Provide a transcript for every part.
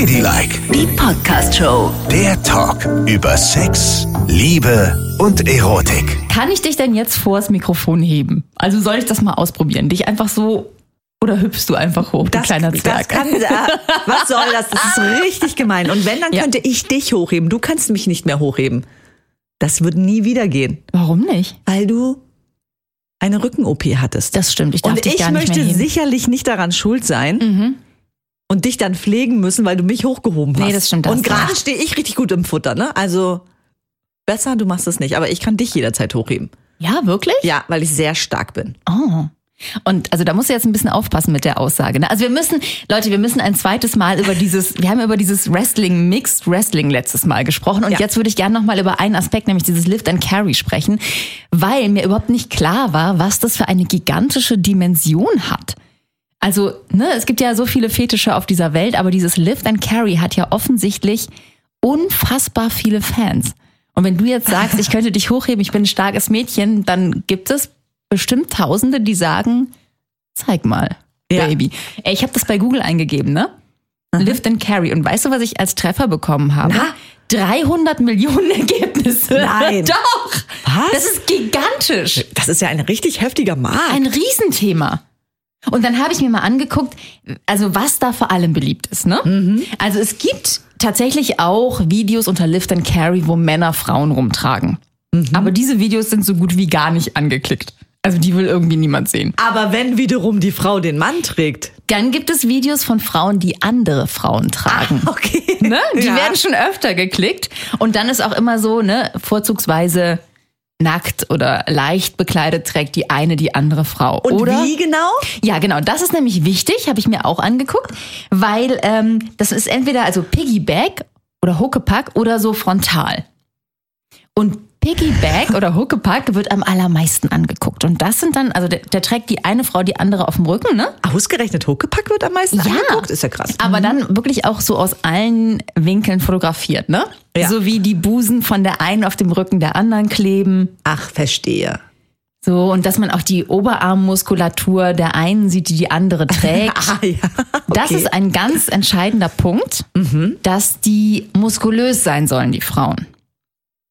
Ladylike, Die Podcast-Show. der Talk über Sex, Liebe und Erotik. Kann ich dich denn jetzt vors Mikrofon heben? Also soll ich das mal ausprobieren? Dich einfach so oder hüpfst du einfach hoch, du kleiner das Zwerg? kann, was soll das? Das ist richtig gemein. Und wenn, dann Ja. könnte ich dich hochheben. Du kannst mich nicht mehr hochheben. Das wird nie wieder gehen, Warum nicht? weil du eine Rücken-OP hattest. Das stimmt, ich darf Und dich ich gar nicht möchte mehr heben. sicherlich nicht daran schuld sein Mhm. Und dich dann pflegen müssen, weil du mich hochgehoben hast. Nee, das stimmt, da Und gerade stehe ich richtig gut im Futter, ne? Also besser, du machst es nicht. Aber ich kann dich jederzeit hochheben. Ja, wirklich? Ja, weil ich sehr stark bin. Oh. Und also da musst du jetzt ein bisschen aufpassen mit der Aussage. Ne? Also wir müssen, Leute, wir müssen ein zweites Mal über dieses, wir haben über dieses Wrestling, Mixed Wrestling letztes Mal gesprochen und Ja. jetzt würde ich gerne nochmal über einen Aspekt, nämlich dieses Lift and Carry sprechen, weil mir überhaupt nicht klar war, was das für eine gigantische Dimension hat. Also, ne, es gibt ja so viele Fetische auf dieser Welt, aber dieses Lift and Carry hat ja offensichtlich unfassbar viele Fans. Und wenn du jetzt sagst, ich könnte dich hochheben, ich bin ein starkes Mädchen, dann gibt es bestimmt Tausende, die sagen, zeig mal, Ja. Baby. Ey, ich habe das bei Google eingegeben, ne? Lift and Carry. Und weißt du, was ich als Treffer bekommen habe? Na? 300 Millionen Ergebnisse. Nein. Doch. Was? Das ist gigantisch. Das ist ja ein richtig heftiger Markt. Ein Riesenthema. Und dann habe ich mir mal angeguckt, also was da vor allem beliebt ist. Ne? Mhm. Also es gibt tatsächlich auch Videos unter Lift and Carry, wo Männer Frauen rumtragen. Mhm. Aber diese Videos sind so gut wie gar nicht angeklickt. Also die will irgendwie niemand sehen. Aber wenn wiederum die Frau den Mann trägt. Dann gibt es Videos von Frauen, die andere Frauen tragen. Okay. Ne? Die Ja. werden schon öfter geklickt. Und dann ist auch immer so, ne, vorzugsweise nackt oder leicht bekleidet trägt die eine die andere Frau. Und oder wie genau? Ja, genau. Das ist nämlich wichtig, habe ich mir auch angeguckt, weil ähm, das ist entweder also Piggyback oder Huckepack oder so frontal. Und Piggyback oder Huckepack wird am allermeisten angeguckt. Und das sind dann, also der, der trägt die eine Frau die andere auf dem Rücken, ne? Ausgerechnet Huckepack wird am meisten Ja. angeguckt. Ist ja krass. Aber dann wirklich auch so aus allen Winkeln fotografiert, ne? Ja. So wie die Busen von der einen auf dem Rücken der anderen kleben. Ach, verstehe. So, und dass man auch die Oberarmmuskulatur der einen sieht, die die andere trägt. Ah ja. Das Okay. Mhm. ist ein ganz entscheidender Punkt, dass die muskulös sein sollen, die Frauen.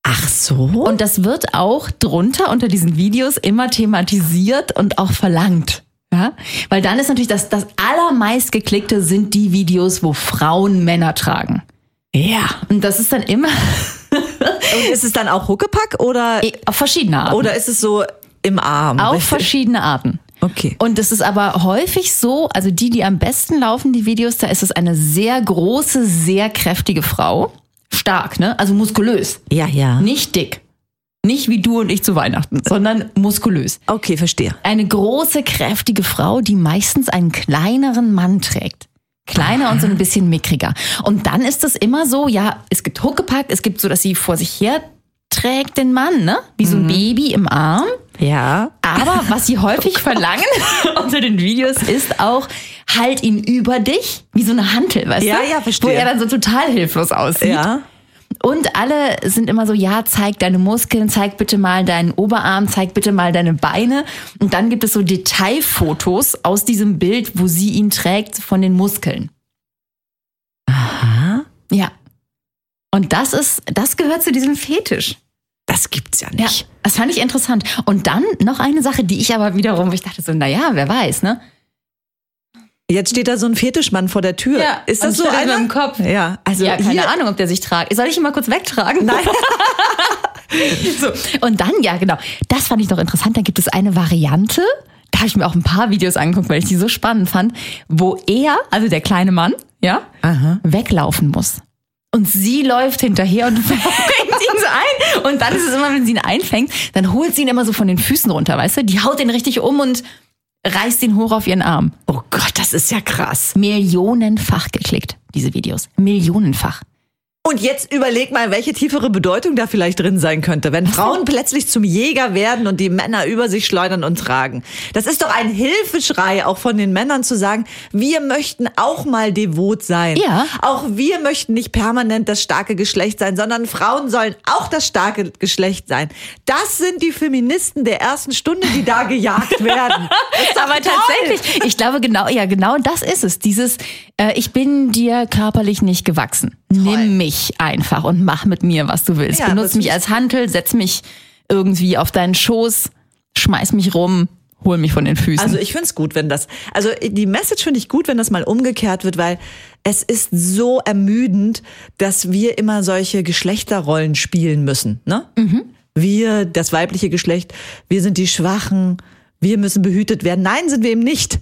Ach so. Und das wird auch drunter unter diesen Videos immer thematisiert und auch verlangt. Ja? Weil dann ist natürlich das, das allermeist geklickte sind die Videos, wo Frauen Männer tragen. ja. Und das ist dann immer Und ist es dann auch Huckepack oder, auf verschiedene Arten. oder ist es so im Arm? auf Richtig? verschiedene Arten. Okay. Und es ist aber häufig so, also die, die am besten laufen, die Videos, da ist es eine sehr große, sehr kräftige Frau. Stark, ne? Also muskulös. Ja, ja. Nicht dick. Nicht wie du und ich zu Weihnachten, sondern muskulös. Okay, verstehe. Eine große, kräftige Frau, die meistens einen kleineren Mann trägt. Kleiner und so ein bisschen mickriger. Und dann ist es immer so, ja, es gibt Huckepack, es gibt so, dass sie vor sich her trägt den Mann, ne? Wie so ein Baby im Arm. Ja. Aber was sie häufig verlangen unter den Videos ist auch, halt ihn über dich, wie so eine Hantel, weißt Ja, du? ja, verstehe. Wo er dann so total hilflos aussieht. Ja. Und alle sind immer so, ja, zeig deine Muskeln, zeig bitte mal deinen Oberarm, zeig bitte mal deine Beine. Und dann gibt es so Detailfotos aus diesem Bild, wo sie ihn trägt von den Muskeln. Aha. Ja. Und das ist, das gehört zu diesem Fetisch. Das gibt's ja Ja, nicht. das fand ich interessant. Und dann noch eine Sache, die ich aber wiederum, ich dachte so, naja, wer weiß, ne? Jetzt steht da so ein Fetischmann vor der Tür. ist und das so einer? dem Kopf. Ja, also ja, keine hier, Ahnung, ob der sich tragt. Soll ich ihn mal kurz wegtragen? Nein. so. Und dann, ja, genau. Das fand ich doch interessant. Da gibt es eine Variante. Da habe ich mir auch ein paar Videos angeguckt, weil ich die so spannend fand, wo er, also der kleine Mann, ja, Aha. weglaufen muss. Und sie läuft hinterher und fängt ihn so ein. Und dann ist es immer, wenn sie ihn einfängt, dann holt sie ihn immer so von den Füßen runter, weißt du? Die haut ihn richtig um und reißt ihn hoch auf ihren Arm. Oh Gott, das ist ja krass. Millionenfach geklickt, diese Videos. Millionenfach. Und jetzt überleg mal, welche tiefere Bedeutung da vielleicht drin sein könnte, wenn Frauen plötzlich zum Jäger werden und die Männer über sich schleudern und tragen. Das ist doch ein Hilfeschrei auch von den Männern zu sagen, wir möchten auch mal devot sein. Ja. Auch wir möchten nicht permanent das starke Geschlecht sein, sondern Frauen sollen auch das starke Geschlecht sein. Das sind die Feministen der ersten Stunde, die da gejagt werden. Aber toll. tatsächlich, ich glaube genau, ja genau das ist es. Dieses, äh, ich bin dir körperlich nicht gewachsen. Nimm mich einfach und mach mit mir, was du willst. Ja, Benutz mich als Hantel, setz mich irgendwie auf deinen Schoß, schmeiß mich rum, hol mich von den Füßen. Also ich find's gut, wenn das, also die Message finde ich gut, wenn das mal umgekehrt wird, weil es ist so ermüdend, dass wir immer solche Geschlechterrollen spielen müssen. Ne? Wir, das weibliche Geschlecht, wir sind die Schwachen, wir müssen behütet werden. Nein, sind wir eben nicht.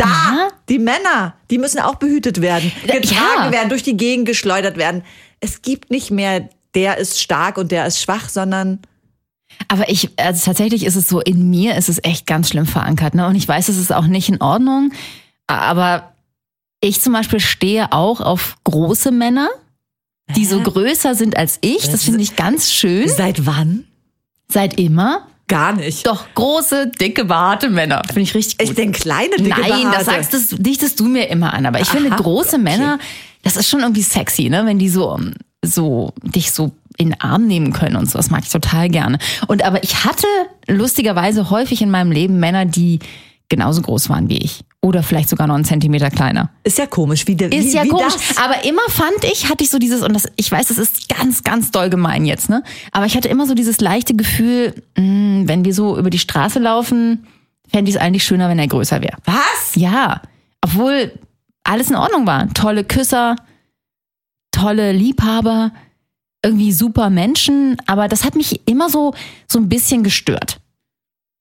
Da, Ja. die Männer, die müssen auch behütet werden, Ja. getragen werden, durch die Gegend geschleudert werden. Es gibt nicht mehr, der ist stark und der ist schwach, sondern Aber ich, also tatsächlich ist es so, in mir ist es echt ganz schlimm verankert. Ne? Und ich weiß, es ist auch nicht in Ordnung. Aber ich zum Beispiel stehe auch auf große Männer, die so größer sind als ich. Das finde ich ganz schön. seit wann? Seit immer. Gar nicht. Doch, große, dicke, behaarte Männer. Finde ich richtig gut. Ich denke, kleine, dicke Nein, Behaarte. das sagst das, dichtest du mir immer an. Aber ich finde, Aha, große Männer, das ist schon irgendwie sexy, ne? Wenn die so, so, dich so in den Arm nehmen können und so. Das mag ich total gerne. Und aber ich hatte lustigerweise häufig in meinem Leben Männer, die genauso groß waren wie ich. Oder vielleicht sogar noch einen Zentimeter kleiner. Ist ja komisch, wie der Ist wie, ja wie komisch. Das? Aber immer fand ich, hatte ich so dieses, und das, ich weiß, das ist ganz, ganz doll gemein jetzt, ne? Aber ich hatte immer so dieses leichte Gefühl, mh, wenn wir so über die Straße laufen, fände ich es eigentlich schöner, wenn er größer wäre. Was? Ja, obwohl alles in Ordnung war. Tolle Küsser, tolle Liebhaber, irgendwie super Menschen, aber das hat mich immer so so ein bisschen gestört.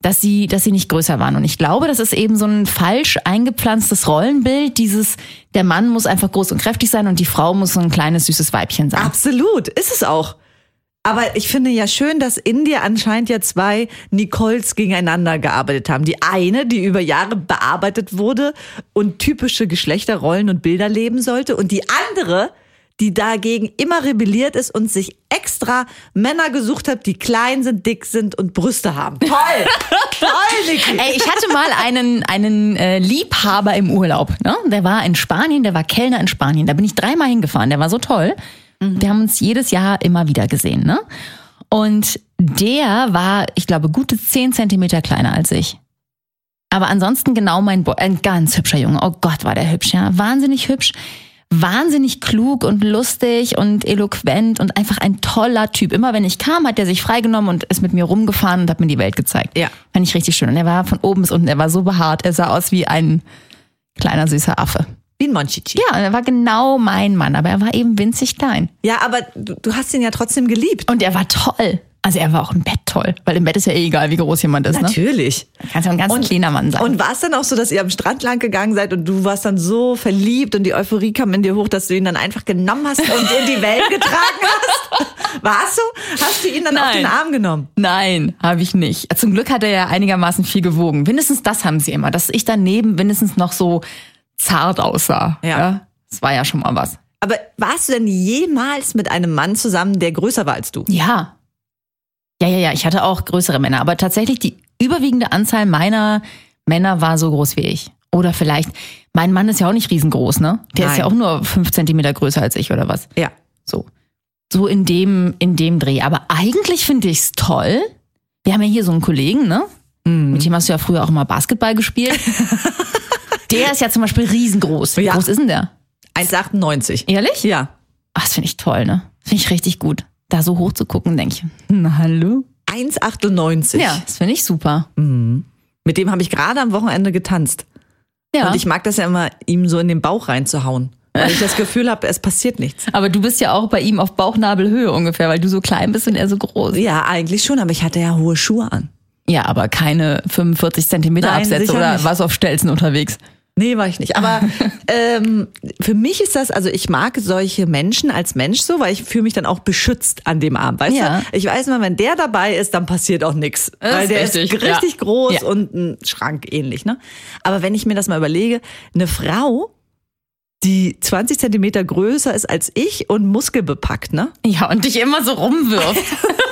Dass sie, dass sie nicht größer waren. Und ich glaube, das ist eben so ein falsch eingepflanztes Rollenbild. Dieses, der Mann muss einfach groß und kräftig sein und die Frau muss so ein kleines, süßes Weibchen sein. Absolut, ist es auch. Aber ich finde ja schön, dass in dir anscheinend ja zwei Nicoles gegeneinander gearbeitet haben. Die eine, die über Jahre bearbeitet wurde und typische Geschlechterrollen und Bilder leben sollte. Und die andere, die dagegen immer rebelliert ist und sich extra Männer gesucht hat, die klein sind, dick sind und Brüste haben. Toll! Toll, Niki! Ey, ich hatte mal einen, einen äh, Liebhaber im Urlaub. Ne? Der war in Spanien, der war Kellner in Spanien. Da bin ich dreimal hingefahren. Der war so toll. Wir haben uns jedes Jahr immer wieder gesehen. Ne? Und der war, ich glaube, gute zehn Zentimeter kleiner als ich. Aber ansonsten genau mein Bo ein ganz hübscher Junge. Oh Gott, war der hübsch, ja. Wahnsinnig hübsch. Wahnsinnig klug und lustig und eloquent und einfach ein toller Typ. Immer wenn ich kam, hat er sich freigenommen und ist mit mir rumgefahren und hat mir die Welt gezeigt. Ja. Fand ich richtig schön. Und er war von oben bis unten, er war so behaart. Er sah aus wie ein kleiner süßer Affe. Wie ein Monchichi. Ja, und er war genau mein Mann, aber er war eben winzig klein. Ja, aber du, du hast ihn ja trotzdem geliebt. Und er war toll. Also er war auch im Bett toll, weil im Bett ist ja eh egal, wie groß jemand ist. Ne? Natürlich. Kann ja ein ganz kleiner Mann sein. Und war es dann auch so, dass ihr am Strand lang gegangen seid und du warst dann so verliebt und die Euphorie kam in dir hoch, dass du ihn dann einfach genommen hast und in die Welt getragen hast? War es so? Hast du ihn dann auf Nein. den Arm genommen? Nein, habe ich nicht. Zum Glück hat er ja einigermaßen viel gewogen. Mindestens das haben sie immer, dass ich daneben mindestens noch so zart aussah. Ja. Das war ja schon mal was. Aber warst du denn jemals mit einem Mann zusammen, der größer war als du? Ja. Ja, ja, ja, ich hatte auch größere Männer, aber tatsächlich die überwiegende Anzahl meiner Männer war so groß wie ich. Oder vielleicht, mein Mann ist ja auch nicht riesengroß, ne? Der ist Nein. ja auch nur fünf Zentimeter größer als ich oder was. Ja. So. So in dem, in dem Dreh. Aber eigentlich finde ich's toll. Wir haben ja hier so einen Kollegen, ne? Mhm. Mit dem hast du ja früher auch immer Basketball gespielt. der ist ja zum Beispiel riesengroß. Wie Ja. groß ist denn der? 1,98. Ehrlich? Ja. Ach, das finde ich toll, ne? Finde ich richtig gut. Da so hoch zu gucken, denke ich. Na, hallo? 1,98. Ja, das finde ich super. Mit dem habe ich gerade am Wochenende getanzt. Ja. Und ich mag das ja immer, ihm so in den Bauch reinzuhauen. Weil ich das Gefühl habe, es passiert nichts. aber du bist ja auch bei ihm auf Bauchnabelhöhe ungefähr, weil du so klein bist und er so groß. Ja, eigentlich schon, aber ich hatte ja hohe Schuhe an. Ja, aber keine 45 Zentimeter Nein, Absätze oder nicht. was auf Stelzen unterwegs. Nee, war ich nicht. Aber ähm, für mich ist das, also ich mag solche Menschen als Mensch so, weil ich fühle mich dann auch beschützt an dem Arm. Weißt Ja. du? Ich weiß mal, wenn der dabei ist, dann passiert auch nichts. Weil der richtig, ist richtig ja. groß Ja. und ein Schrank ähnlich. Ne? Aber wenn ich mir das mal überlege, eine Frau, die 20 Zentimeter größer ist als ich und muskelbepackt, ne? Ja, und dich immer so rumwirft.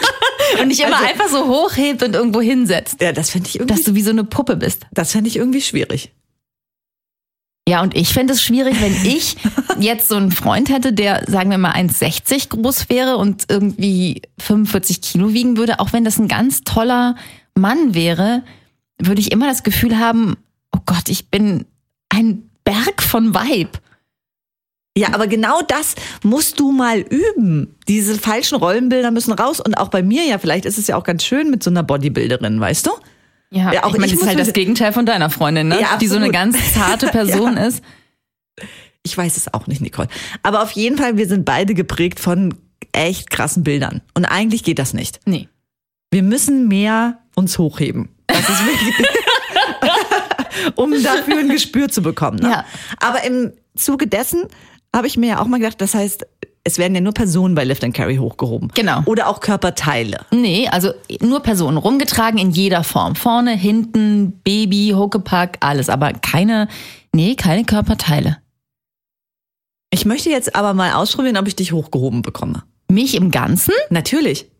und dich immer Also- einfach so hochhebt und irgendwo hinsetzt. Ja, das fände ich irgendwie, Dass du wie so eine Puppe bist. das fände ich irgendwie schwierig. Ja, und ich fände es schwierig, wenn ich jetzt so einen Freund hätte, der, sagen wir mal, 1,60 groß wäre und irgendwie 45 Kilo wiegen würde. Auch wenn das ein ganz toller Mann wäre, würde ich immer das Gefühl haben, oh Gott, ich bin ein Berg von Weib. Ja, aber genau das musst du mal üben. Diese falschen Rollenbilder müssen raus. Und auch bei mir ja, vielleicht ist es ja auch ganz schön mit so einer Bodybuilderin, weißt du? Ja, Ja, auch ich meine, das ist halt das Gegenteil von deiner Freundin, ne? Ja, Die so eine ganz zarte Person ist. Ich weiß es auch nicht, Nicole. Aber auf jeden Fall, wir sind beide geprägt von echt krassen Bildern. Und eigentlich geht das nicht. Nee. Wir müssen mehr uns hochheben. Das ist wirklich, um dafür ein Gespür zu bekommen. Ne? Ja. Aber im Zuge dessen habe ich mir ja auch mal gedacht, das heißt, es werden ja nur Personen bei Lift and Carry hochgehoben. Genau. Oder auch Körperteile. Nee, also nur Personen rumgetragen in jeder Form. Vorne, hinten, Baby, Huckepack, alles. Aber keine, nee, keine Körperteile. Ich möchte jetzt aber mal ausprobieren, ob ich dich hochgehoben bekomme. Mich im Ganzen? Natürlich.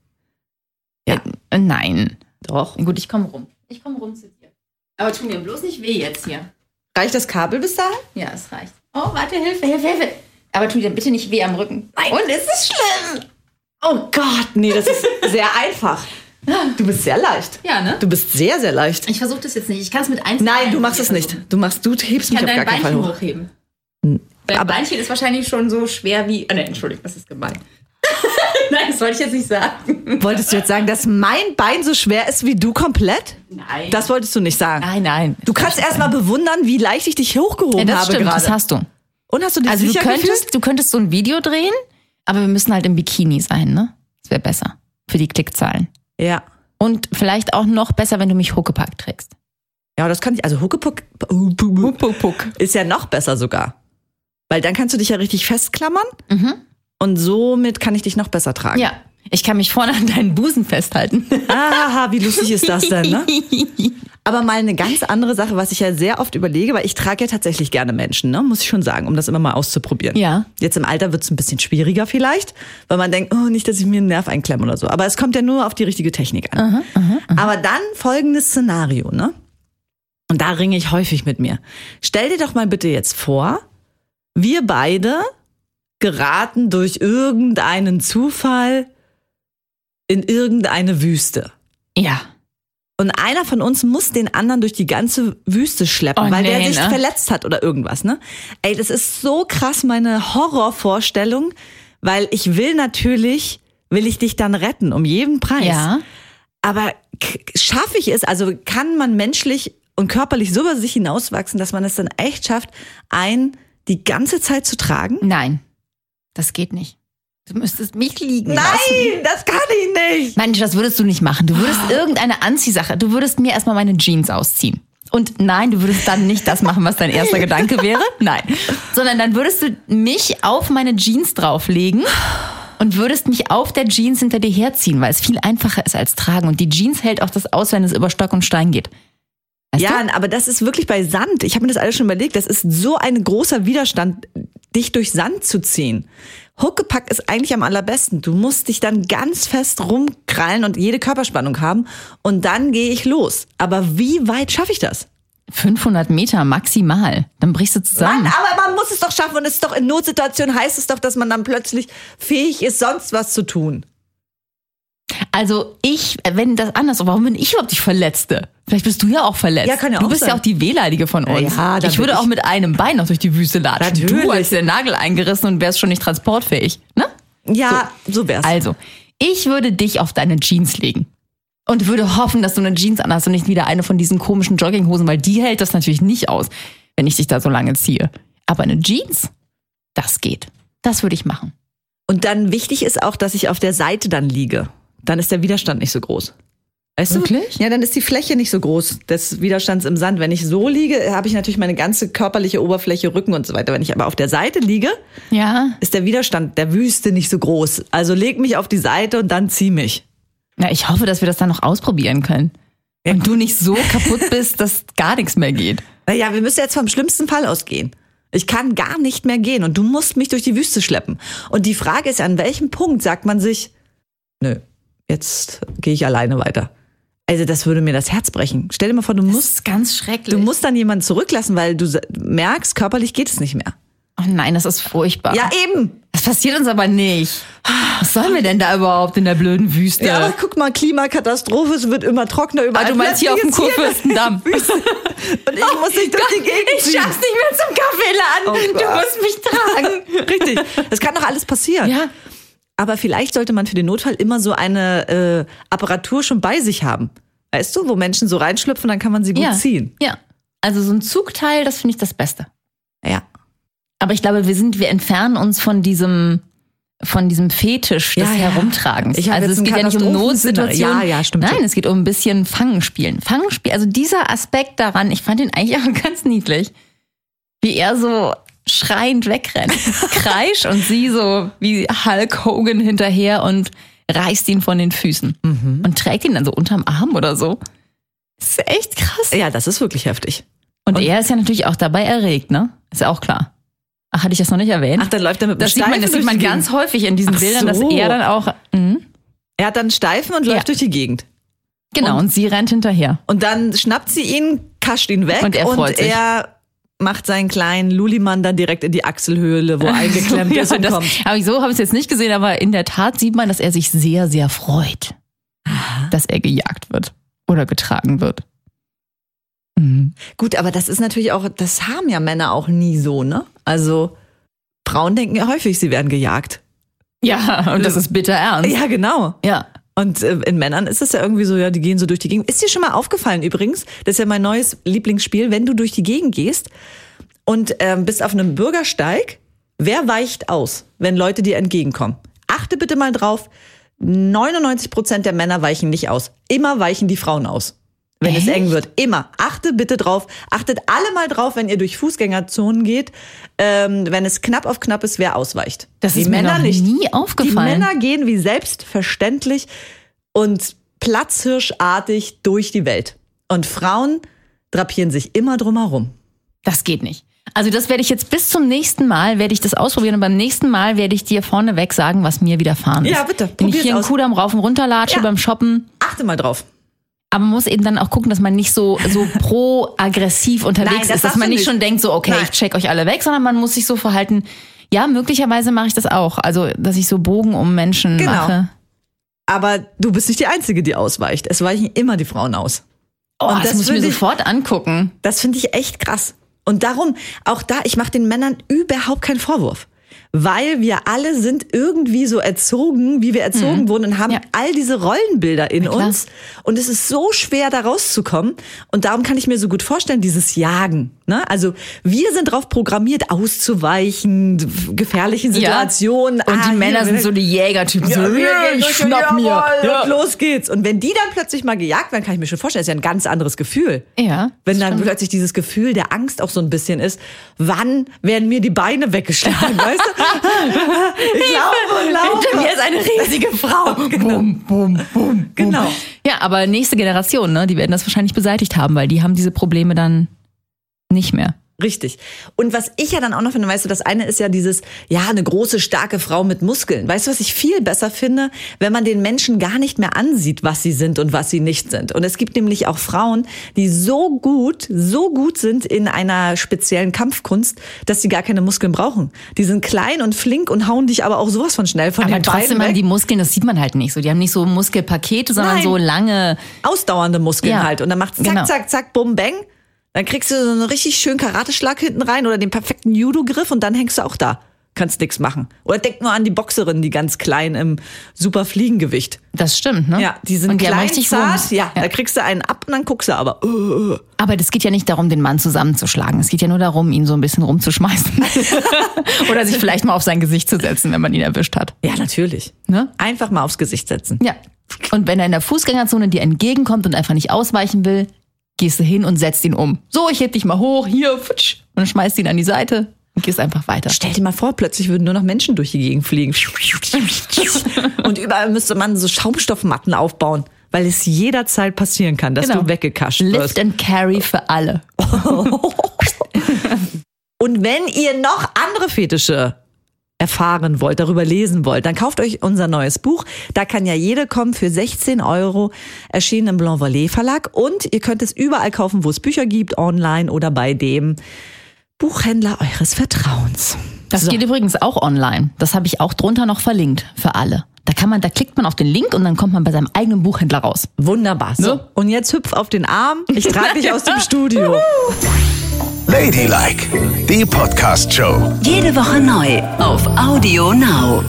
Ja. Äh, Nein. Doch. Gut, ich komme rum. Ich komme rum zu dir. Aber tu mir bloß nicht weh jetzt hier. Reicht das Kabel bis dahin? Ja, es reicht. Oh, warte, Hilfe, Hilfe, Hilfe. Aber tu dir bitte nicht weh am Rücken. Nein. Und es ist schlimm. Oh Gott, nee, das ist sehr einfach. Du bist sehr leicht. Ja, ne? Du bist sehr, sehr leicht. Ich versuche das jetzt nicht. Ich kann es mit eins. Nein, du machst es nicht. Du machst, du hebst Ich mich auf gar dein keinen Fall hoch. hochheben. Dein Aber- Beinchen ist wahrscheinlich schon so schwer wie. Ah, nein, Entschuldigung, das ist gemein. nein, das wollte ich jetzt nicht sagen. Wolltest du jetzt sagen, dass mein Bein so schwer ist wie du komplett? Nein. Das wolltest du nicht sagen. nein, nein. Du kannst erst mal bewundern, wie leicht ich dich hochgehoben Ja, das habe stimmt, gerade. das hast du. Und hast du dich Also du sicher könntest, gefühlt? du könntest so ein Video drehen, aber wir müssen halt im Bikini sein, ne? Das wäre besser für die Klickzahlen. Ja. Und vielleicht auch noch besser, wenn du mich Huckepack trägst. Ja, das kann ich. Also Huckepuck ist ja noch besser sogar. Weil dann kannst du dich ja richtig festklammern. Und somit kann ich dich noch besser tragen. Ja, ich kann mich vorne an deinen Busen festhalten. Aha, wie lustig ist das denn, ne? Aber mal eine ganz andere Sache, was ich ja sehr oft überlege, weil ich trage ja tatsächlich gerne Menschen, ne? muss ich schon sagen, um das immer mal auszuprobieren. Ja. Jetzt im Alter wird es ein bisschen schwieriger vielleicht, weil man denkt, oh, nicht, dass ich mir einen Nerv einklemme oder so. Aber es kommt ja nur auf die richtige Technik an. Aber dann folgendes Szenario, ne? Und da ringe ich häufig mit mir. Stell dir doch mal bitte jetzt vor, wir beide geraten durch irgendeinen Zufall in irgendeine Wüste. Ja. Und einer von uns muss den anderen durch die ganze Wüste schleppen, Oh, weil nee, der sich ne? verletzt hat oder irgendwas, ne? Ey, das ist so krass meine Horrorvorstellung, weil ich will natürlich, will ich dich dann retten, um jeden Preis. Ja. Aber schaffe ich es, also kann man menschlich und körperlich so über sich hinauswachsen, dass man es dann echt schafft, einen die ganze Zeit zu tragen? Nein, das geht nicht. Du müsstest mich liegen lassen. Nein, das kann ich nicht. Mensch, das würdest du nicht machen. Du würdest irgendeine Anziehsache, du würdest mir erstmal meine Jeans ausziehen. Und nein, du würdest dann nicht das machen, was dein erster Gedanke wäre. Nein. Sondern dann würdest du mich auf meine Jeans drauflegen und würdest mich auf der Jeans hinter dir herziehen, weil es viel einfacher ist als tragen. Und die Jeans hält auch das aus, wenn es über Stock und Stein geht. Weißt Ja, du? aber das ist wirklich bei Sand. Ich habe mir das alles schon überlegt. Das ist so ein großer Widerstand, dich durch Sand zu ziehen. Huckepack ist eigentlich am allerbesten. Du musst dich dann ganz fest rumkrallen und jede Körperspannung haben und dann gehe ich los. Aber wie weit schaffe ich das? 500 Meter maximal. Dann brichst du zusammen. Mann, aber man muss es doch schaffen und es ist doch in Notsituationen heißt es doch, dass man dann plötzlich fähig ist, sonst was zu tun. Also ich, wenn das anders, warum bin ich überhaupt die Verletzte? Vielleicht bist du ja auch verletzt. Ja, kann ja du auch bist sein. ja auch die Wehleidige von uns. Ja, ich würde bin auch ich- mit einem Bein noch durch die Wüste latschen. Du Natürlich. als der Nagel eingerissen und wärst schon nicht transportfähig. Ne? Ja, so, wär's. Also, ich würde dich auf deine Jeans legen. Und würde hoffen, dass du eine Jeans anhast und nicht wieder eine von diesen komischen Jogginghosen, weil die hält das natürlich nicht aus, wenn ich dich da so lange ziehe. Aber eine Jeans, das geht. Das würde ich machen. Und dann wichtig ist auch, dass ich auf der Seite dann liege. Dann ist der Widerstand nicht so groß. Weißt Wirklich? du? Ja, dann ist die Fläche nicht so groß des Widerstands im Sand. Wenn ich so liege, habe ich natürlich meine ganze körperliche Oberfläche, Rücken und so weiter. Wenn ich aber auf der Seite liege, Ja. ist der Widerstand der Wüste nicht so groß. Also leg mich auf die Seite und dann zieh mich. Na, ich hoffe, dass wir das dann noch ausprobieren können. Und du nicht so kaputt bist, dass gar nichts mehr geht. Naja, wir müssen jetzt vom schlimmsten Fall ausgehen. Ich kann gar nicht mehr gehen und du musst mich durch die Wüste schleppen. Und die Frage ist, an welchem Punkt sagt man sich, nö, jetzt gehe ich alleine weiter. Also das würde mir das Herz brechen. Stell dir mal vor, du Das musst, ist ganz schrecklich. du musst dann jemanden zurücklassen, weil du merkst, körperlich geht es nicht mehr. oh nein, das ist furchtbar. Ja, eben. Das passiert uns aber nicht. Was sollen wir denn da überhaupt in der blöden Wüste? Ja, aber guck mal, Klimakatastrophe, es wird immer trockener überall. Ah, du meinst hier auf dem Kurfürstendamm. Und ich muss dich durch die Gegend Ich ziehen. schaff's nicht mehr zum Kaffeeladen. Oh du musst mich tragen. Richtig. Das kann doch alles passieren. Ja. Aber vielleicht sollte man für den Notfall immer so eine äh, Apparatur schon bei sich haben. Weißt du, wo Menschen so reinschlüpfen, dann kann man sie gut ja. ziehen. Ja. Also so ein Zugteil, das finde ich das Beste. Ja. Aber ich glaube, wir sind, wir entfernen uns von diesem, von diesem Fetisch des Ja, ja. Herumtragens. Ich also es geht ja nicht um. Notsituationen. Ja, ja, stimmt Nein, es geht um ein bisschen Fangenspielen. Fangenspiel, also dieser Aspekt daran, ich fand ihn eigentlich auch ganz niedlich. Wie er so schreiend wegrennt. Kreisch und sie so wie Hulk Hogan hinterher und reißt ihn von den Füßen. Mhm. Und trägt ihn dann so unterm Arm oder so. Das ist echt krass. Ja, das ist wirklich heftig. Und, Und- er ist ja natürlich auch dabei erregt, ne? Ist ja auch klar. Ach, hatte ich das noch nicht erwähnt? Ach, dann läuft er mit dem das sieht man, Steifen das sieht man ganz Gegend. häufig in diesen Ach Bildern, dass so. er dann auch. Mhm, Er hat dann Steifen und Ja. läuft durch die Gegend. genau, und, sie rennt hinterher. Und dann schnappt sie ihn, kascht ihn weg Und er freut sich. er macht seinen kleinen Lulimann dann direkt in die Achselhöhle, wo eingeklemmt ja, ist und das, kommt. ich so habe ich es jetzt nicht gesehen, aber in der Tat sieht man, dass er sich sehr, sehr freut, dass er gejagt wird oder getragen wird. Mhm. Gut, aber das ist natürlich auch, das haben ja Männer auch nie so, ne? Also Frauen denken ja häufig, sie werden gejagt. Ja, und das ist bitter ernst. Ja, genau. Ja. Und äh, in Männern ist es ja irgendwie so, ja, die gehen so durch die Gegend. Ist dir schon mal aufgefallen übrigens, das ist ja mein neues Lieblingsspiel, wenn du durch die Gegend gehst und ähm, bist auf einem Bürgersteig, wer weicht aus, wenn Leute dir entgegenkommen? Achte bitte mal drauf, 99 Prozent der Männer weichen nicht aus. Immer weichen die Frauen aus. Wenn es Echt? eng wird. Immer. Achte bitte drauf. Achtet alle mal drauf, wenn ihr durch Fußgängerzonen geht, ähm, wenn es knapp auf knapp ist, wer ausweicht. Das die ist mir Männer noch nicht. nie Die aufgefallen. Männer gehen wie selbstverständlich und platzhirschartig durch die Welt. Und Frauen drapieren sich immer drumherum. Das geht nicht. Also das werde ich jetzt bis zum nächsten Mal, werde ich das ausprobieren und beim nächsten Mal werde ich dir vorneweg sagen, was mir widerfahren ist. Ja, bitte, Wenn ich hier einen aus. Kudamm rauf und runter latsche Ja. beim Shoppen, Achte mal drauf. Aber man muss eben dann auch gucken, dass man nicht so, so pro-aggressiv unterwegs Nein, das ist, dass man nicht nicht. schon denkt, so, okay, Nein. ich check euch alle weg, sondern man muss sich so verhalten, ja, möglicherweise mache ich das auch. Also, dass ich so Bogen um Menschen Genau. mache. Aber du bist nicht die Einzige, die ausweicht. Es weichen immer die Frauen aus. Oh, Und das, das muss ich mir ich- sofort angucken. Das finde ich echt krass. Und darum, auch da, ich mache den Männern überhaupt keinen Vorwurf. Weil wir alle sind irgendwie so erzogen, wie wir erzogen wurden und haben Mhm. Ja. all diese Rollenbilder in uns. Und es ist so schwer, da rauszukommen. Und darum kann ich mir so gut vorstellen, dieses Jagen. Ne? Also wir sind darauf programmiert, auszuweichen, gefährlichen Situationen. Und die Ah, Männer hier, sind so die Jägertypen. so, ja, "Ja, ich ja, schnapp mir. Ja. und los geht's. Und wenn die dann plötzlich mal gejagt werden, kann ich mir schon vorstellen, ist ja ein ganz anderes Gefühl. Ja, Wenn dann stimmt. plötzlich dieses Gefühl der Angst auch so ein bisschen ist, wann werden mir die Beine weggeschlagen, weißt du? Ich laufe und laufe. Hinter mir ist eine riesige Frau. Bum, bum, bum, Genau. Ja, aber nächste Generation, ne, die werden das wahrscheinlich beseitigt haben, weil die haben diese Probleme dann nicht mehr. Richtig. Und was ich ja dann auch noch finde, weißt du, das eine ist ja dieses, ja, eine große, starke Frau mit Muskeln. Weißt du, was ich viel besser finde? Wenn man den Menschen gar nicht mehr ansieht, was sie sind und was sie nicht sind. Und es gibt nämlich auch Frauen, die so gut, so gut sind in einer speziellen Kampfkunst, dass sie gar keine Muskeln brauchen. Die sind klein und flink und hauen dich aber auch sowas von schnell von Aber den trotzdem Beinen die Muskeln, das sieht man halt nicht so. Die haben nicht so Muskelpakete, sondern Nein. so lange. ausdauernde Muskeln Ja, halt. Und dann macht zack, genau. zack, zack, bum, bang. Dann kriegst du so einen richtig schönen Karateschlag hinten rein oder den perfekten Judo-Griff und dann hängst du auch da. Kannst nix machen. Oder denk nur an die Boxerin, die ganz klein im super Fliegengewicht. Das stimmt, ne? Ja, die sind und die klein, richtig zart. Wumms. Ja, da kriegst du einen ab und dann guckst du aber. uh, Aber das geht ja nicht darum, den Mann zusammenzuschlagen. Es geht ja nur darum, ihn so ein bisschen rumzuschmeißen. Oder sich vielleicht mal auf sein Gesicht zu setzen, wenn man ihn erwischt hat. Ja, natürlich. Ne? Einfach mal aufs Gesicht setzen. Ja. Und wenn er in der Fußgängerzone dir entgegenkommt und einfach nicht ausweichen will, gehst du hin und setzt ihn um. So, ich heb dich mal hoch, hier, futsch, und dann schmeißt ihn an die Seite und gehst einfach weiter. Stell dir mal vor, plötzlich würden nur noch Menschen durch die Gegend fliegen. Und überall müsste man so Schaumstoffmatten aufbauen, weil es jederzeit passieren kann, dass Genau. du weggekascht Lift wirst. and carry für alle. Und wenn ihr noch andere Fetische erfahren wollt, darüber lesen wollt, dann kauft euch unser neues Buch. Da kann ja jede kommen für 16 Euro, erschienen im Blanc Vallée Verlag. Und ihr könnt es überall kaufen, wo es Bücher gibt, online oder bei dem Buchhändler eures Vertrauens. Das So. geht übrigens auch online. Das habe ich auch drunter noch verlinkt für alle. Da kann man, da klickt man auf den Link und dann kommt man bei seinem eigenen Buchhändler raus. Wunderbar. So, Ne? und jetzt hüpf auf den Arm. Ich trage dich aus dem Studio. Ladylike, die Podcast-Show. Jede Woche neu auf Audio Now.